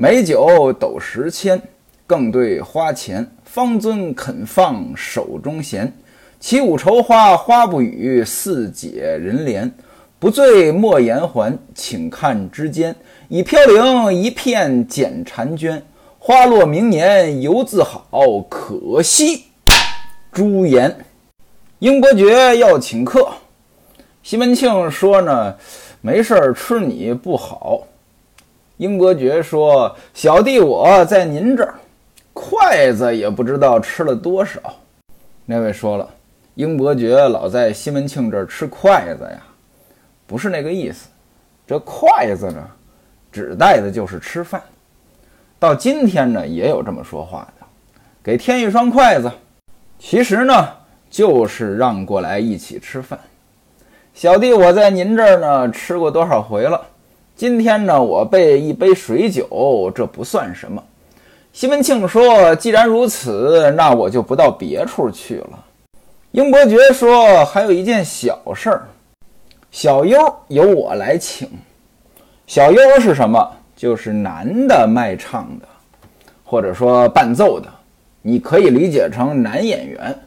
美酒斗十千，更对花钱。方尊肯放手中闲，起舞愁花花不语，似解人怜。不醉莫言还，请看之间，已飘零一片剪婵娟。花落明年犹自好，可惜朱颜。英伯爵要请客，西门庆说呢，没事儿吃你不好。英伯爵说：“小弟我在您这儿，筷子也不知道吃了多少。”那位说了，英伯爵老在西门庆这儿吃筷子呀，不是那个意思。这筷子呢，指代的就是吃饭。到今天呢，也有这么说话的，给添一双筷子，其实呢。就是让过来一起吃饭，小弟我在您这儿呢吃过多少回了？今天呢我备一杯水酒，这不算什么。西门庆说：“既然如此，那我就不到别处去了。”英伯爵说：“还有一件小事儿，小优由我来请。小优是什么？就是男的卖唱的，或者说伴奏的，你可以理解成男演员。”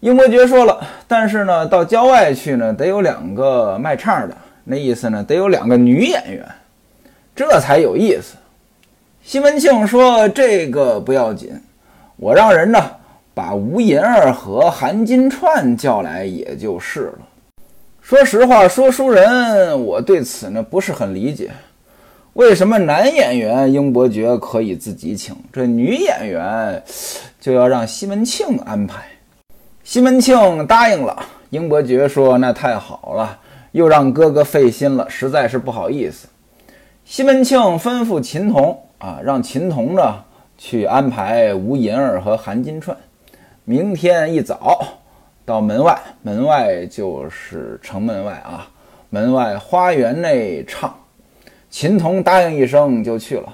英伯爵说了，但是呢，到郊外去呢，得有两个卖唱的，那意思呢，得有两个女演员，这才有意思。西门庆说：“这个不要紧，我让人呢把吴银儿和韩金钏叫来，也就是了。”说实话，说书人，我对此呢不是很理解，为什么男演员英伯爵可以自己请，这女演员就要让西门庆安排？西门庆答应了，英伯爵说：“那太好了，又让哥哥费心了，实在是不好意思。”西门庆吩咐秦童啊，让秦童呢去安排吴银儿和韩金钏，明天一早到门外，门外就是城门外啊，门外花园内唱。秦童答应一声就去了。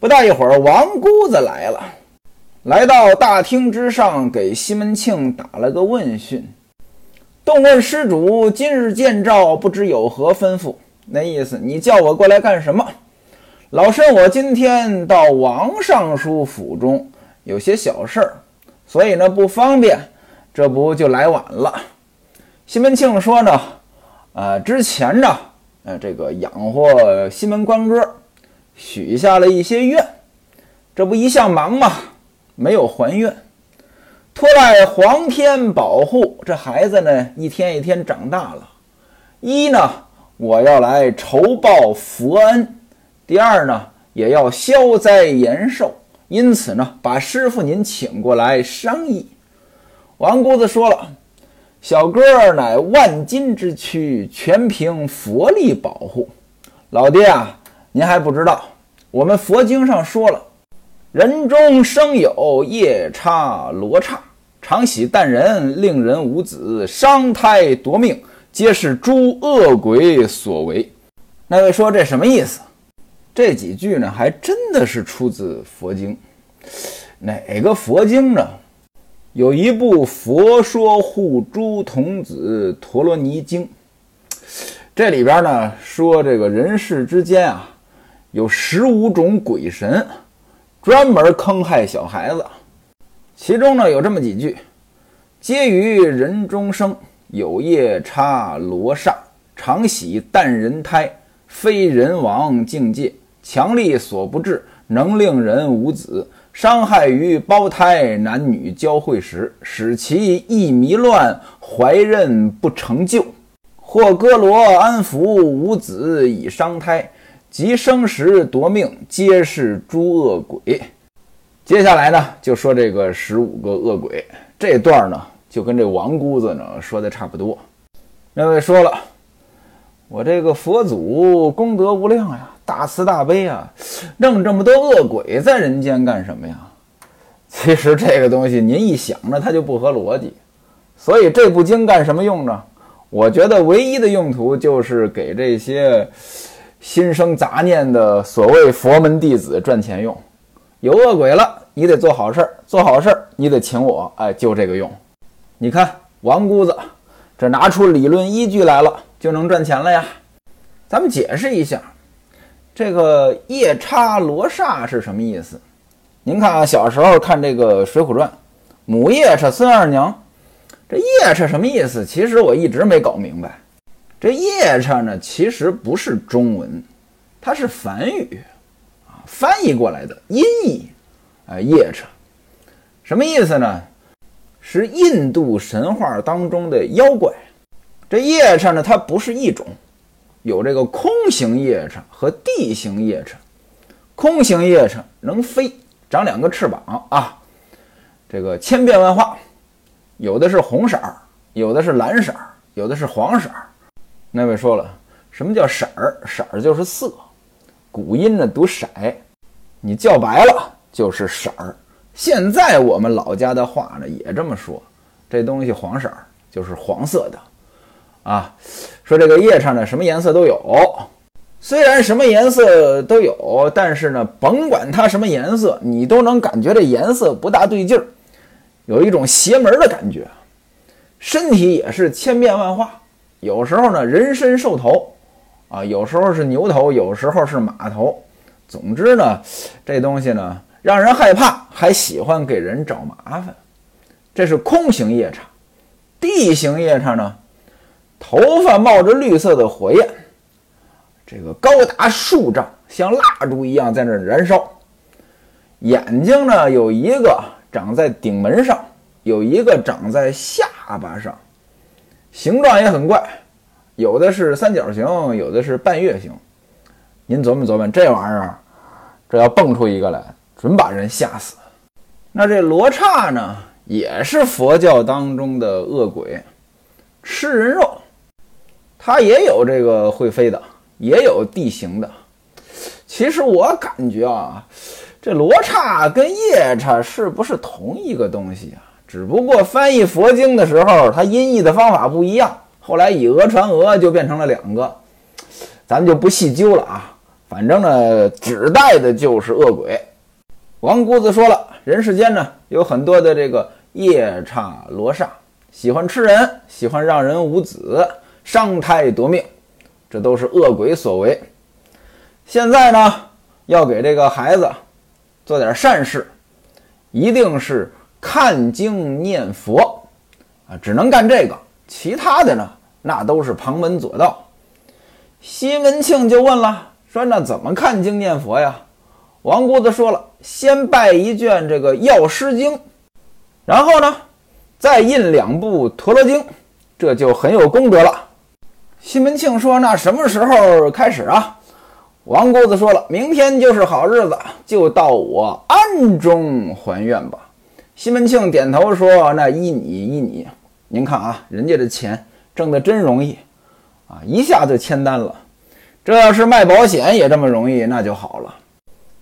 不大一会儿，王姑子来了。来到大厅之上，给西门庆打了个问讯。动问施主今日见诏，不知有何吩咐？那意思，你叫我过来干什么？老身我今天到王尚书府中有些小事儿，所以呢不方便，这不就来晚了。西门庆说呢，呃，之前呢，呃，这个养活西门官哥，许下了一些愿，这不一向忙吗？没有还愿，托赖皇天保护这孩子呢，一天一天长大了。一呢，我要来酬报佛恩；第二呢，也要消灾延寿。因此呢，把师傅您请过来商议。王姑子说了：“小哥乃万金之躯，全凭佛力保护。老爹啊，您还不知道，我们佛经上说了。”人中生有夜叉罗刹，常喜诞人，令人无子，伤胎夺命，皆是诸恶鬼所为。那位说这什么意思？这几句呢，还真的是出自佛经。哪个佛经呢？有一部《佛说护诸童子陀罗尼经》，这里边呢说这个人世之间啊，有十五种鬼神。专门坑害小孩子，其中呢有这么几句：皆于人中生，有夜叉罗刹，常喜诞人胎，非人王境界，强力所不至，能令人无子，伤害于胞胎男女交汇时，使其意迷乱，怀孕不成就，或割罗安抚无子以伤胎。即生时夺命，皆是诸恶鬼。接下来呢，就说这个十五个恶鬼。这段呢，就跟这王姑子呢说的差不多。那位说了，我这个佛祖功德无量呀，大慈大悲啊，弄这么多恶鬼在人间干什么呀？其实这个东西您一想呢，它就不合逻辑。所以这部经干什么用呢？我觉得唯一的用途就是给这些。心生杂念的所谓佛门弟子赚钱用，有恶鬼了，你得做好事儿，做好事儿你得请我，哎，就这个用。你看王姑子这拿出理论依据来了，就能赚钱了呀。咱们解释一下，这个夜叉罗刹是什么意思？您看啊，小时候看这个《水浒传》，母夜叉孙二娘，这夜叉什么意思？其实我一直没搞明白。这夜叉呢，其实不是中文，它是梵语啊，翻译过来的音译。啊，夜叉什么意思呢？是印度神话当中的妖怪。这夜叉呢，它不是一种，有这个空行夜叉和地行夜叉。空行夜叉能飞，长两个翅膀啊，这个千变万化，有的是红色儿，有的是蓝色儿，有的是黄色儿。那位说了，什么叫色儿？色儿就是色，古音呢读色，你叫白了就是色儿。现在我们老家的话呢也这么说，这东西黄色儿就是黄色的，啊，说这个夜叉呢什么颜色都有，虽然什么颜色都有，但是呢甭管它什么颜色，你都能感觉这颜色不大对劲儿，有一种邪门的感觉，身体也是千变万化。有时候呢，人身兽头，啊，有时候是牛头，有时候是马头。总之呢，这东西呢，让人害怕，还喜欢给人找麻烦。这是空行夜叉，地行夜叉呢，头发冒着绿色的火焰，这个高达数丈，像蜡烛一样在那燃烧。眼睛呢，有一个长在顶门上，有一个长在下巴上。形状也很怪，有的是三角形，有的是半月形。您琢磨琢磨，这玩意儿，这要蹦出一个来，准把人吓死。那这罗刹呢，也是佛教当中的恶鬼，吃人肉。它也有这个会飞的，也有地形的。其实我感觉啊，这罗刹跟夜叉是不是同一个东西啊？只不过翻译佛经的时候，它音译的方法不一样，后来以讹传讹，就变成了两个，咱们就不细究了啊。反正呢，指代的就是恶鬼。王姑子说了，人世间呢有很多的这个夜叉罗刹，喜欢吃人，喜欢让人无子，伤胎夺命，这都是恶鬼所为。现在呢，要给这个孩子做点善事，一定是。看经念佛，啊，只能干这个，其他的呢，那都是旁门左道。西门庆就问了，说那怎么看经念佛呀？王姑子说了，先拜一卷这个药师经，然后呢，再印两部陀罗经，这就很有功德了。西门庆说，那什么时候开始啊？王姑子说了，明天就是好日子，就到我庵中还愿吧。西门庆点头说：“那依你依你，您看啊，人家这钱挣的真容易啊，一下就签单了。这要是卖保险也这么容易，那就好了。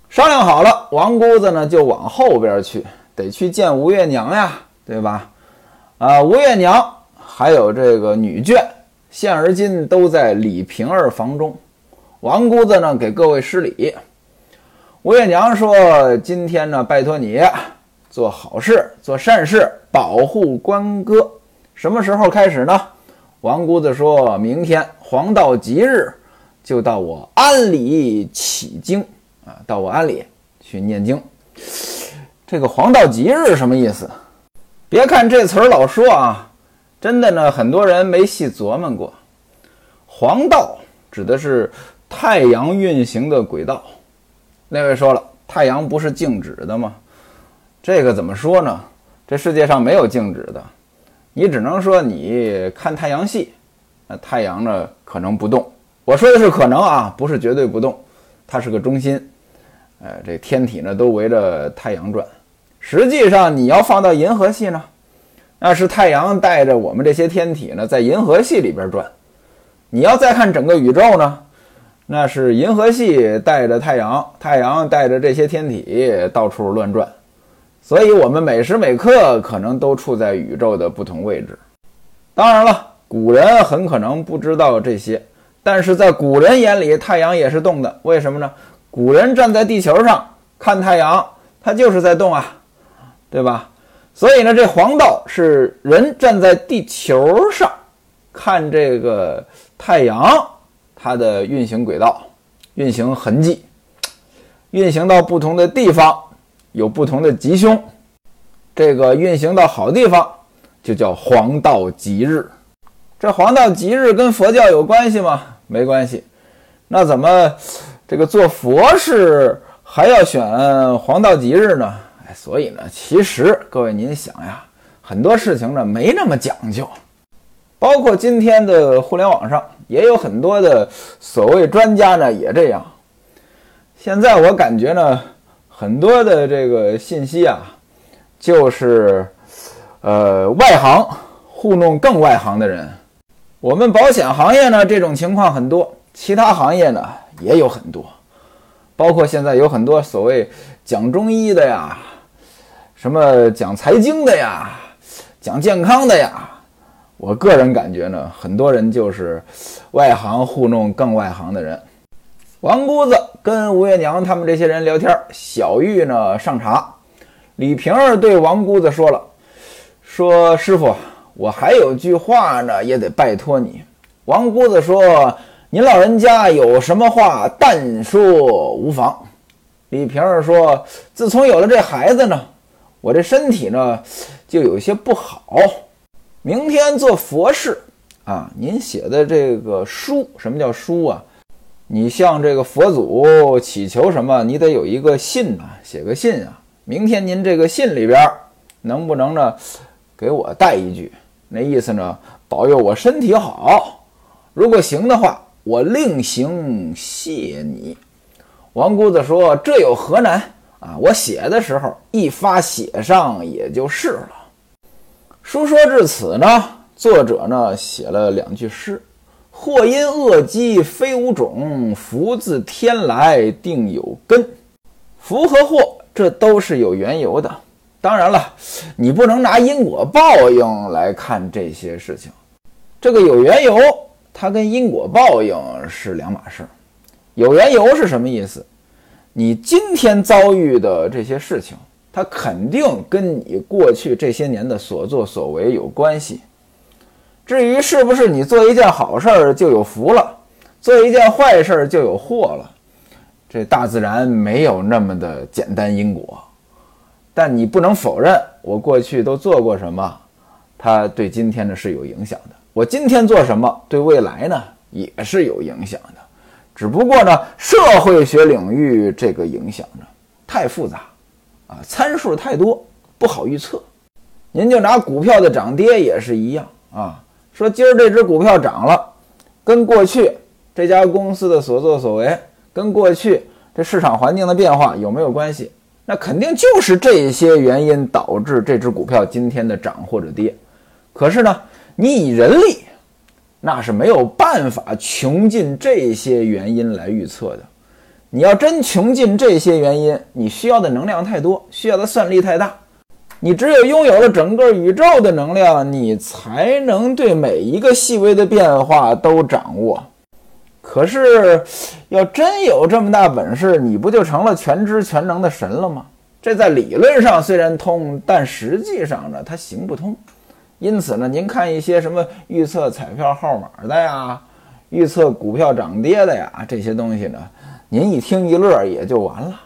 商量好了，王姑子呢就往后边去，得去见吴月娘呀，对吧？啊，吴月娘还有这个女眷，现而今都在李瓶儿房中。王姑子呢给各位施礼。吴月娘说：今天呢，拜托你。”做好事，做善事，保护关哥。什么时候开始呢？王姑子说：“明天黄道吉日，就到我庵里起经啊，到我庵里去念经。”这个黄道吉日什么意思？别看这词儿老说啊，真的呢，很多人没细琢磨过。黄道指的是太阳运行的轨道。那位说了，太阳不是静止的吗？这个怎么说呢？这世界上没有静止的，你只能说你看太阳系，那太阳呢可能不动。我说的是可能啊，不是绝对不动，它是个中心。呃，这天体呢都围着太阳转。实际上你要放到银河系呢，那是太阳带着我们这些天体呢在银河系里边转。你要再看整个宇宙呢，那是银河系带着太阳，太阳带着这些天体到处乱转。所以，我们每时每刻可能都处在宇宙的不同位置。当然了，古人很可能不知道这些，但是在古人眼里，太阳也是动的。为什么呢？古人站在地球上看太阳，它就是在动啊，对吧？所以呢，这黄道是人站在地球上看这个太阳它的运行轨道，运行痕迹，运行到不同的地方有不同的吉凶。这个运行到好地方就叫黄道吉日。这黄道吉日跟佛教有关系吗？没关系。那怎么这个做佛事还要选黄道吉日呢？哎，所以呢，其实各位您想呀，很多事情呢没那么讲究。包括今天的互联网上也有很多的所谓专家呢，也这样。现在我感觉呢，很多的这个信息啊，就是呃外行糊弄更外行的人。我们保险行业呢，这种情况很多，其他行业呢也有很多。包括现在有很多所谓讲中医的呀，什么讲财经的呀，讲健康的呀。我个人感觉呢，很多人就是外行糊弄更外行的人。王姑子跟吴月娘他们这些人聊天，小玉呢上茶，李瓶儿对王姑子说了：“说师傅，我还有句话呢，也得拜托你。”王姑子说：“您老人家有什么话，但说无妨。”李瓶儿说：“自从有了这孩子呢，我这身体呢就有些不好。”明天做佛事啊！您写的这个书，什么叫书啊？你向这个佛祖祈求什么？你得有一个信啊，写个信啊。明天您这个信里边能不能呢，给我带一句？那意思呢，保佑我身体好。如果行的话，我另行谢你。王姑子说：“这有何难啊？我写的时候一发写上也就是了。”书说至此呢，作者呢写了两句诗：“祸因恶积非无种，福自天来定有根。”福和祸这都是有缘由的。当然了，你不能拿因果报应来看这些事情。这个有缘由，它跟因果报应是两码事。有缘由是什么意思？你今天遭遇的这些事情。它肯定跟你过去这些年的所作所为有关系。至于是不是你做一件好事儿就有福了，做一件坏事儿就有祸了，这大自然没有那么的简单因果。但你不能否认，我过去都做过什么，它对今天呢是有影响的。我今天做什么，对未来呢也是有影响的。只不过呢，社会学领域这个影响呢太复杂。啊，参数太多，不好预测。您就拿股票的涨跌也是一样啊。说今儿这只股票涨了，跟过去这家公司的所作所为，跟过去这市场环境的变化有没有关系？那肯定就是这些原因导致这只股票今天的涨或者跌。可是呢，你以人力，那是没有办法穷尽这些原因来预测的。你要真穷尽这些原因，你需要的能量太多，需要的算力太大。你只有拥有了整个宇宙的能量，你才能对每一个细微的变化都掌握。可是，要真有这么大本事，你不就成了全知全能的神了吗？这在理论上虽然通，但实际上呢，它行不通。因此呢，您看一些什么预测彩票号码的呀，预测股票涨跌的呀，这些东西呢？您一听一乐也就完了。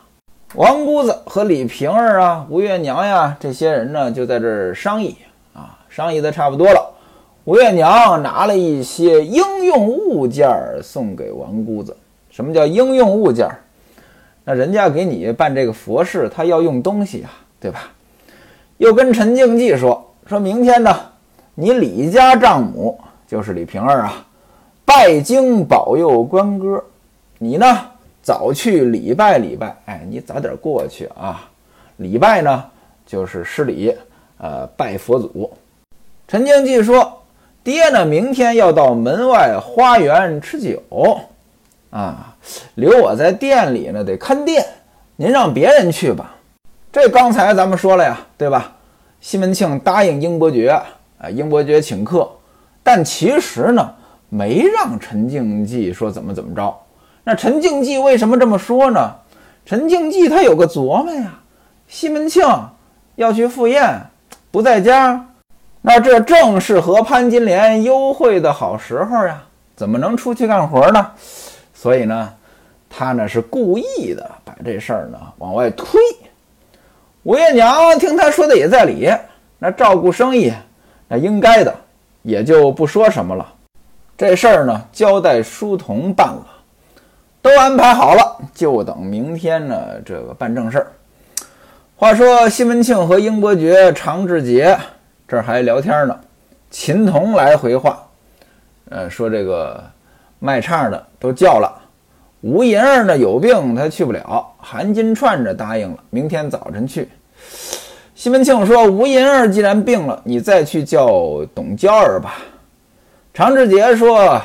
王姑子和李瓶儿啊、吴月娘呀这些人呢，就在这儿商议啊，商议的差不多了。吴月娘拿了一些应用物件送给王姑子。什么叫应用物件？那人家给你办这个佛事，他要用东西啊，对吧？又跟陈静济说，说明天呢，你李家丈母就是李瓶儿啊，拜经保佑关哥，你呢？早去礼拜礼拜，哎，你早点过去啊！礼拜呢，就是施礼，呃，拜佛祖。陈经济说：“爹呢，明天要到门外花园吃酒，啊，留我在店里呢，得看店。您让别人去吧。”这刚才咱们说了呀，对吧？西门庆答应英伯爵，啊，英伯爵请客，但其实呢，没让陈经济说怎么怎么着。那陈静济为什么这么说呢？陈静济他有个琢磨呀，西门庆要去赴宴，不在家，那这正是和潘金莲幽会的好时候呀，怎么能出去干活呢？所以呢，他呢是故意的把这事儿呢往外推。吴月娘听他说的也在理，那照顾生意，那应该的，也就不说什么了。这事儿呢交代书童办了，都安排好了，就等明天呢这个办正事儿。话说西门庆和英伯爵、常志杰这儿还聊天呢，秦童来回话，呃，说这个卖唱的都叫了，吴银儿呢有病，他去不了，韩金串着答应了，明天早晨去。西门庆说：“吴银儿既然病了，你再去叫董娇儿吧。”常志杰说：“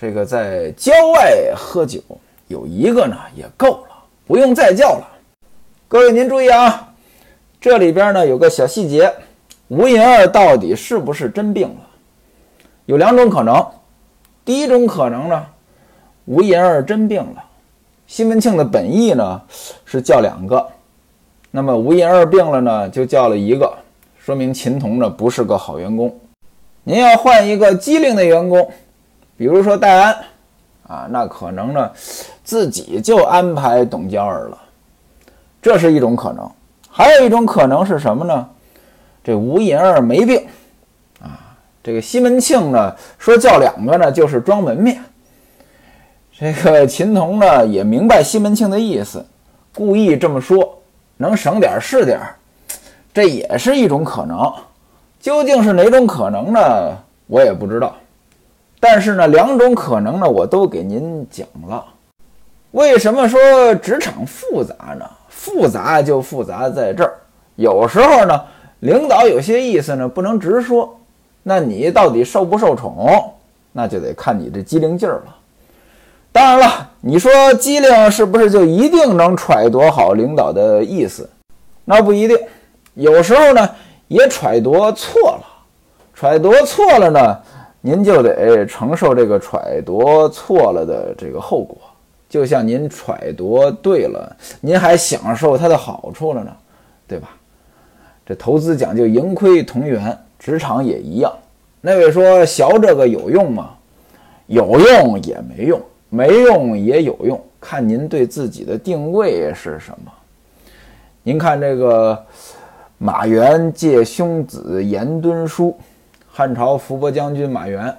这个在郊外喝酒，有一个呢也够了，不用再叫了。”各位您注意啊，这里边呢有个小细节，吴银儿到底是不是真病了？有两种可能。第一种可能呢，吴银儿真病了。西门庆的本意呢是叫两个，那么吴银儿病了呢，就叫了一个，说明秦童呢不是个好员工。您要换一个机灵的员工，比如说戴安啊，那可能呢自己就安排董娇儿了。这是一种可能，还有一种可能是什么呢？这吴银儿没病啊。这个西门庆呢说叫两个呢，就是装门面。这个秦童呢也明白西门庆的意思，故意这么说，能省点是点儿，这也是一种可能。究竟是哪种可能呢？我也不知道。但是呢，两种可能呢，我都给您讲了。为什么说职场复杂呢？复杂就复杂在这儿，有时候呢，领导有些意思呢不能直说，那你到底受不受宠，那就得看你这机灵劲儿了。当然了，你说机灵是不是就一定能揣度好领导的意思？那不一定，有时候呢也揣度错了，揣度错了呢，您就得承受这个揣度错了的这个后果。就像您揣度对了，您还享受它的好处了呢，对吧？这投资讲究盈亏同源，职场也一样。那位说学这个有用吗？有用也没用，没用也有用，看您对自己的定位是什么。您看这个马援借兄子严敦书，汉朝伏波将军马援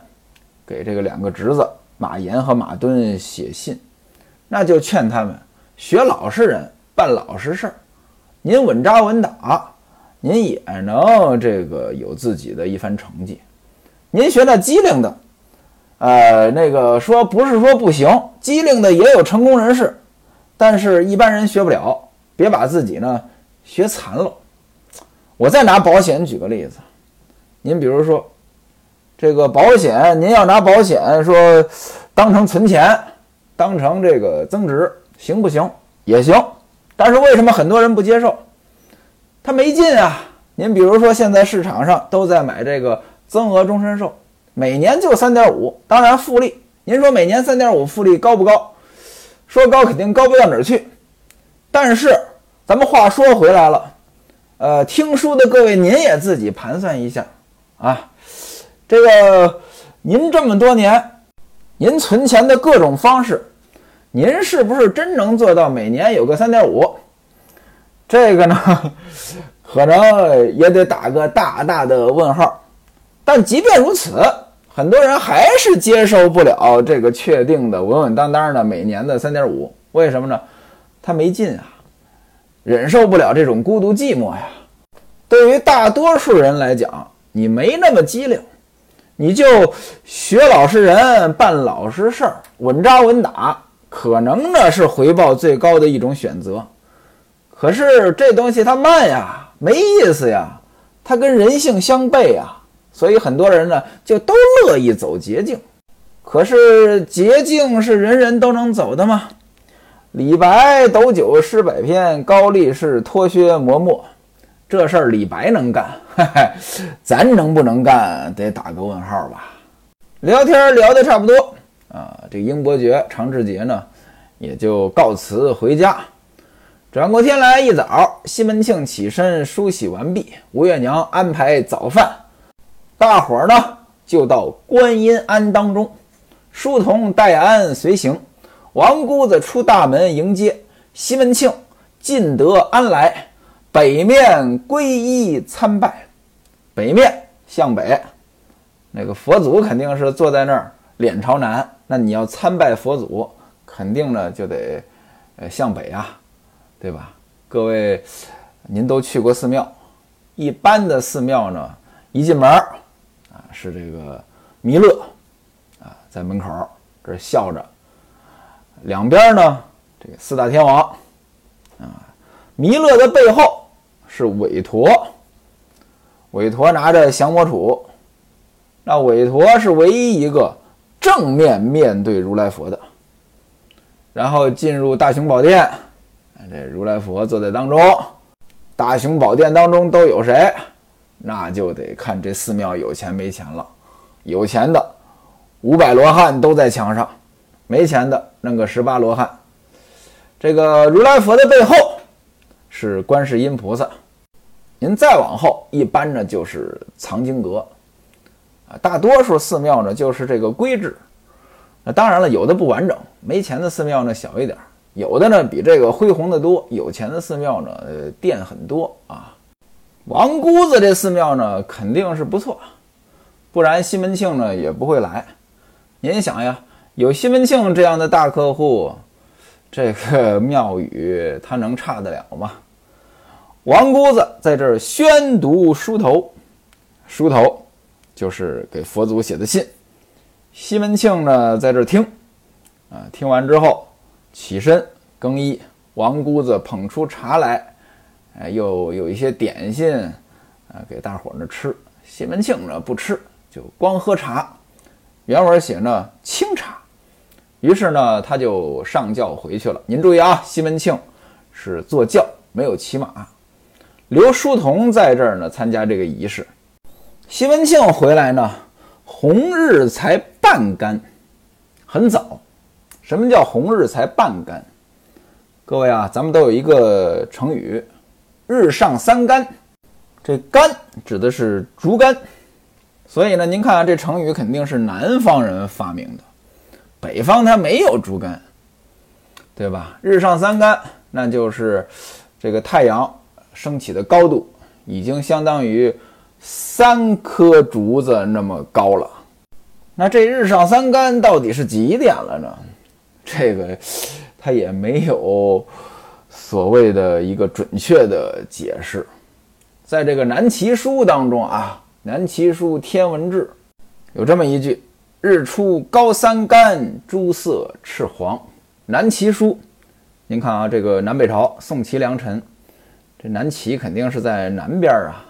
给这个两个侄子马炎和马敦写信。那就劝他们学老实人，办老实事儿。您稳扎稳打，您也能这个有自己的一番成绩。您学那机灵的，呃，那个说不是说不行，机灵的也有成功人士，但是一般人学不了。别把自己呢学残了。我再拿保险举个例子，您比如说这个保险，您要拿保险说当成存钱。当成这个增值行不行？也行，但是为什么很多人不接受？他没劲啊！您比如说，现在市场上都在买这个增额终身寿，每年就三点五，当然复利。您说每年三点五复利高不高？说高肯定高不到哪儿去。但是咱们话说回来了，呃，听书的各位，您也自己盘算一下啊，这个您这么多年，您存钱的各种方式。您是不是真能做到每年有个三点五？这个呢，可能也得打个大大的问号。但即便如此，很多人还是接受不了这个确定的稳稳当当的每年的三点五。为什么呢？他没劲啊，忍受不了这种孤独寂寞呀。对于大多数人来讲，你没那么机灵，你就学老实人，办老实事儿，稳扎稳打。可能呢是回报最高的一种选择，可是这东西它慢呀，没意思呀，它跟人性相悖呀，所以很多人呢就都乐意走捷径。可是捷径是人人都能走的吗？李白斗酒诗百篇，高力士脱靴磨墨，这事儿李白能干，咱能不能干得打个问号吧。聊天聊得差不多。啊，这英伯爵常志杰呢，也就告辞回家。转过天来一早，西门庆起身梳洗完毕，吴月娘安排早饭，大伙儿呢就到观音庵当中。书童戴安随行，王姑子出大门迎接，西门庆进得安来，北面皈依参拜。北面向北，那个佛祖肯定是坐在那儿，脸朝南。那你要参拜佛祖，肯定呢就得呃向北啊，对吧？各位，您都去过寺庙，一般的寺庙呢，一进门啊是这个弥勒啊在门口这笑着。两边呢，这个四大天王，啊，弥勒的背后是韦陀，韦陀拿着降魔杵，那韦陀是唯一一个正面面对如来佛的。然后进入大雄宝殿，这如来佛坐在当中。大雄宝殿当中都有谁？那就得看这寺庙有钱没钱了。有钱的五百罗汉都在墙上。没钱的弄个十八罗汉，这个如来佛的背后是观世音菩萨。您再往后，一般呢就是藏经阁啊。大多数寺庙呢就是这个规制。那当然了，有的不完整，没钱的寺庙呢小一点，有的呢比这个恢宏的多。有钱的寺庙呢，呃，殿很多啊。王姑子这寺庙呢肯定是不错，不然西门庆呢也不会来。您想呀。有西门庆这样的大客户，这个庙宇他能差得了吗？王姑子在这儿宣读书头，书头就是给佛祖写的信。西门庆呢在这儿听，啊，听完之后起身更衣。王姑子捧出茶来，哎，又有一些点心啊给大伙儿呢吃。西门庆呢不吃，就光喝茶。原文写呢清茶。于是呢，他就上轿回去了。您注意啊，西门庆是坐轿，没有骑马。刘书童在这儿呢，参加这个仪式。西门庆回来呢，红日才半干，很早。什么叫红日才半干？各位啊，咱们都有一个成语“日上三竿”。这“竿”指的是竹竿，所以呢，您看这成语肯定是南方人发明的。北方它没有竹竿，对吧？日上三竿，那就是这个太阳升起的高度已经相当于三棵竹子那么高了。那这日上三竿到底是几点了呢？这个它也没有所谓的一个准确的解释。在这个《南齐书》当中啊，《南齐书天文志》有这么一句。日出高三竿，朱色赤黄。南齐书，您看啊，这个南北朝宋齐梁陈，这南齐肯定是在南边啊。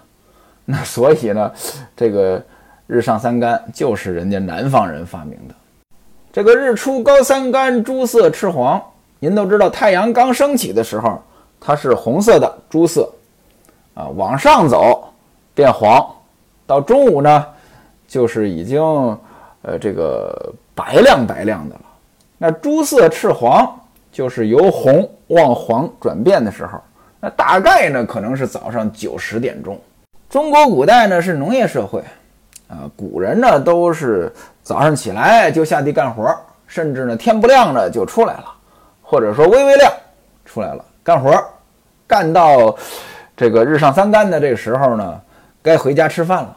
那所以呢，这个日上三竿就是人家南方人发明的。这个日出高三竿，朱色赤黄。您都知道，太阳刚升起的时候，它是红色的朱色啊，往上走变黄，到中午呢，就是已经。呃，这个白亮白亮的了，那朱色赤黄就是由红往黄转变的时候，那大概呢可能是早上九十点钟。中国古代呢是农业社会，啊，古人呢都是早上起来就下地干活，甚至呢天不亮呢就出来了，或者说微微亮出来了干活，干到这个日上三竿的这个时候呢，该回家吃饭了，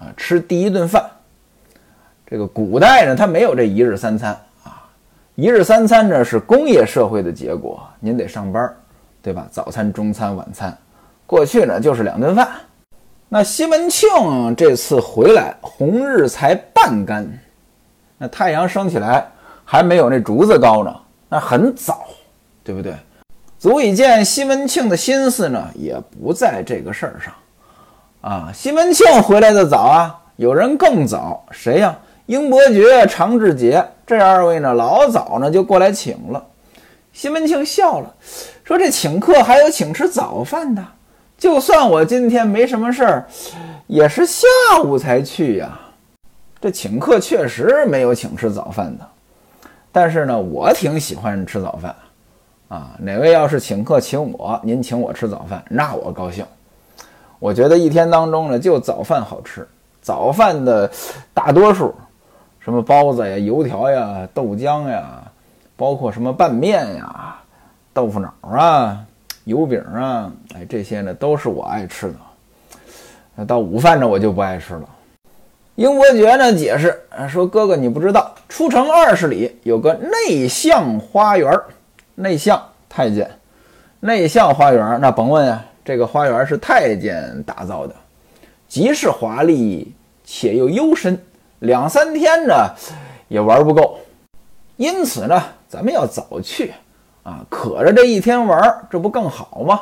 啊，吃第一顿饭。这个古代呢，它没有这一日三餐啊，一日三餐呢是工业社会的结果，您得上班，对吧？早餐、中餐、晚餐，过去呢就是两顿饭。那西门庆这次回来，红日才半干，那太阳升起来还没有那竹子高呢，那很早，对不对？足以见西门庆的心思呢也不在这个事儿上啊。西门庆回来的早啊，有人更早，谁呀？英伯爵、常志杰这二位呢，老早呢就过来请了。西门庆笑了，说：“这请客还有请吃早饭的，就算我今天没什么事儿，也是下午才去呀。这请客确实没有请吃早饭的，但是呢，我挺喜欢吃早饭啊。哪位要是请客请我，您请我吃早饭，那我高兴。我觉得一天当中呢，就早饭好吃，早饭的大多数。”什么包子呀、油条呀、豆浆呀、包括什么拌面呀、豆腐脑啊、油饼啊，哎，这些呢都是我爱吃的。那到午饭呢，我就不爱吃了。英伯爵呢解释说：“哥哥，你不知道，出城二十里有个内向花园，内向太监，内向花园，那甭问啊，这个花园是太监打造的，极是华丽，且又幽深，两三天呢也玩不够。因此呢，咱们要早去啊，可着这一天玩，这不更好吗？”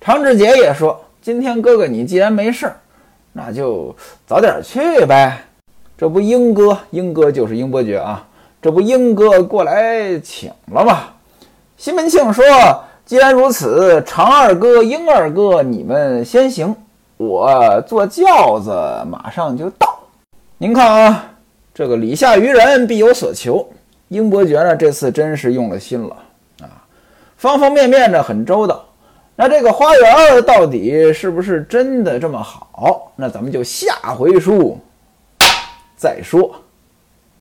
常志杰也说：“今天哥哥你既然没事。”那就早点去呗，这不英哥，英哥就是英伯爵啊，这不英哥过来请了吗？西门庆说：“既然如此，常二哥、英二哥，你们先行，我坐轿子马上就到。您看啊，这个礼下于人，必有所求。英伯爵呢，这次真是用了心了，方方面面的很周到。”那这个花园到底是不是真的这么好？那咱们就下回书再说。